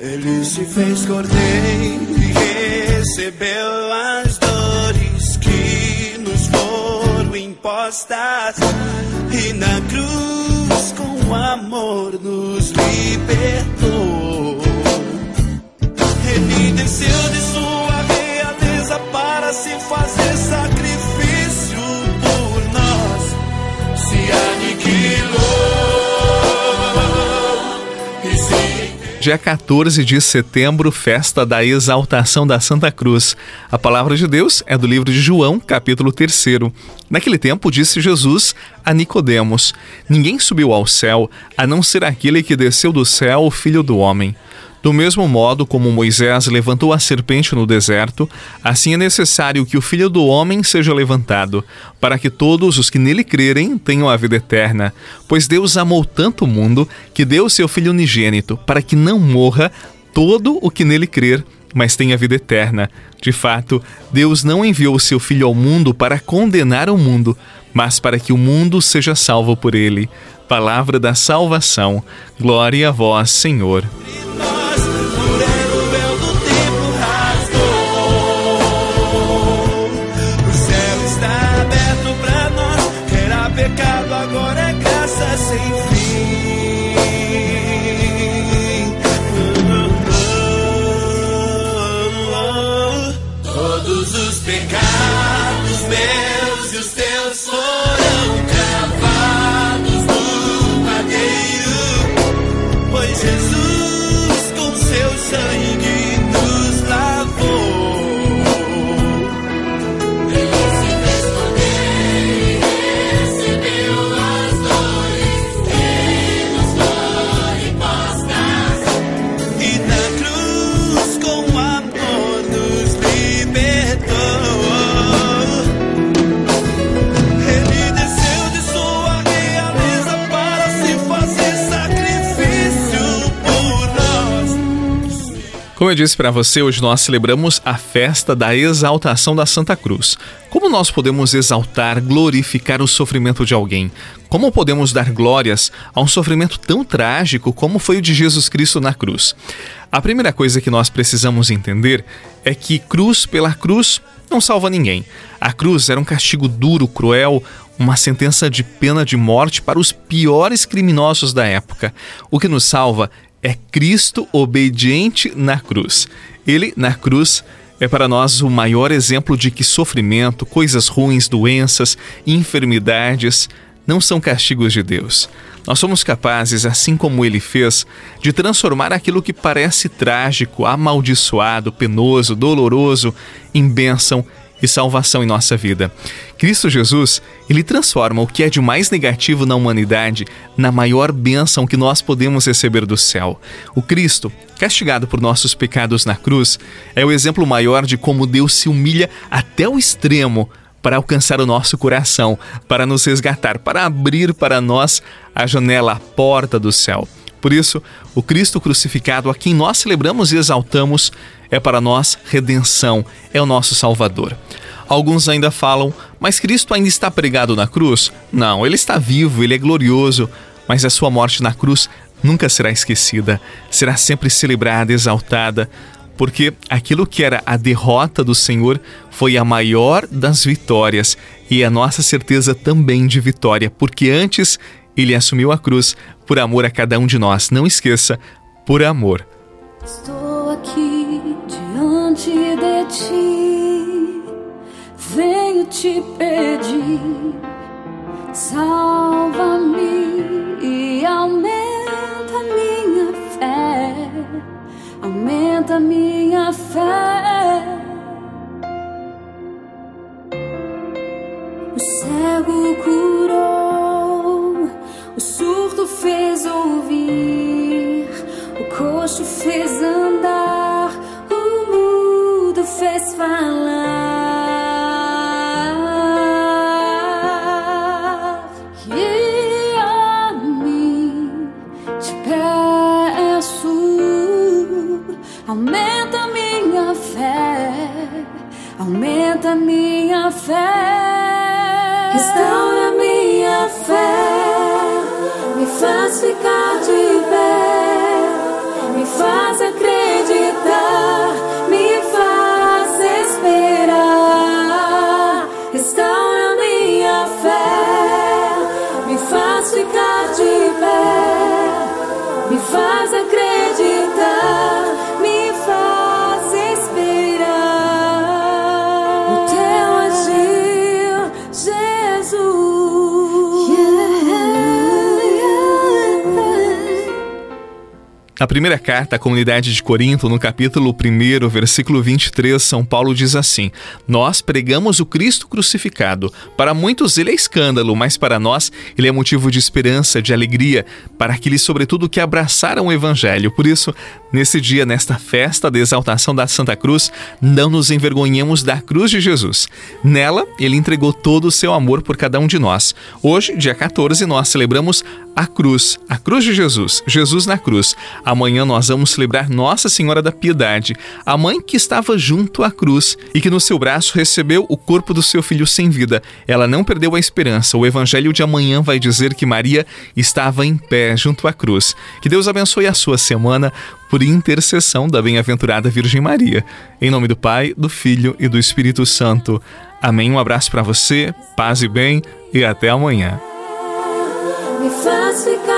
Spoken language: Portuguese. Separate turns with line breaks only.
Ele se fez cordeiro e recebeu as dores que nos foram impostas. E na cruz, com amor, nos libertou.
Dia 14 de setembro, festa da exaltação da Santa Cruz. A palavra de Deus é do livro de João, capítulo 3. Naquele tempo disse Jesus a Nicodemos: Ninguém subiu ao céu, a não ser aquele que desceu do céu, o Filho do homem. Do mesmo modo como Moisés levantou a serpente no deserto, assim é necessário que o Filho do Homem seja levantado, para que todos os que nele crerem tenham a vida eterna. Pois Deus amou tanto o mundo que deu seu Filho unigênito, para que não morra todo o que nele crer, mas tenha vida eterna. De fato, Deus não enviou o seu Filho ao mundo para condenar o mundo, mas para que o mundo seja salvo por ele. Palavra da salvação. Glória a vós, Senhor. agora é graça sem fim. Como eu disse para você, hoje nós celebramos a festa da exaltação da Santa Cruz. Como nós podemos exaltar, glorificar o sofrimento de alguém? Como podemos dar glórias a um sofrimento tão trágico como foi o de Jesus Cristo na cruz? A primeira coisa que nós precisamos entender é que cruz pela cruz não salva ninguém. A cruz era um castigo duro, cruel, uma sentença de pena de morte para os piores criminosos da época. O que nos salva é Cristo obediente na cruz. Ele, na cruz, é para nós o maior exemplo de que sofrimento, coisas ruins, doenças, enfermidades não são castigos de Deus. Nós somos capazes, assim como ele fez, de transformar aquilo que parece trágico, amaldiçoado, penoso, doloroso, em bênção e salvação em nossa vida. Cristo Jesus, ele transforma o que é de mais negativo na humanidade na maior bênção que nós podemos receber do céu. O Cristo, castigado por nossos pecados na cruz, é o exemplo maior de como Deus se humilha até o extremo para alcançar o nosso coração, para nos resgatar, para abrir para nós a janela, a porta do céu. Por isso, o Cristo crucificado, a quem nós celebramos e exaltamos, é para nós redenção, é o nosso Salvador. Alguns ainda falam, mas Cristo ainda está pregado na cruz? Não, ele está vivo, ele é glorioso, mas a sua morte na cruz nunca será esquecida, será sempre celebrada, exaltada, porque aquilo que era a derrota do Senhor foi a maior das vitórias e a nossa certeza também de vitória, porque antes ele assumiu a cruz por amor a cada um de nós. Não esqueça, por amor.
Estou aqui diante de ti, venho te pedir, salva-me restaura minha fé faz ficar de
Na primeira carta à comunidade de Corinto, no capítulo 1, versículo 23, São Paulo diz assim: Nós pregamos o Cristo crucificado. Para muitos ele é escândalo, mas para nós ele é motivo de esperança, de alegria, para aqueles, sobretudo, que abraçaram o Evangelho. Por isso, nesse dia, nesta festa da exaltação da Santa Cruz, não nos envergonhemos da cruz de Jesus. Nela, ele entregou todo o seu amor por cada um de nós. Hoje, dia 14, nós celebramos a cruz, a cruz de Jesus, Jesus na cruz. Amanhã nós vamos celebrar Nossa Senhora da Piedade, a mãe que estava junto à cruz e que no seu braço recebeu o corpo do seu filho sem vida. Ela não perdeu a esperança. O evangelho de amanhã vai dizer que Maria estava em pé junto à cruz. Que Deus abençoe a sua semana por intercessão da bem-aventurada Virgem Maria. Em nome do Pai, do Filho e do Espírito Santo. Amém. Um abraço para você, paz e bem e até amanhã
me faz ficar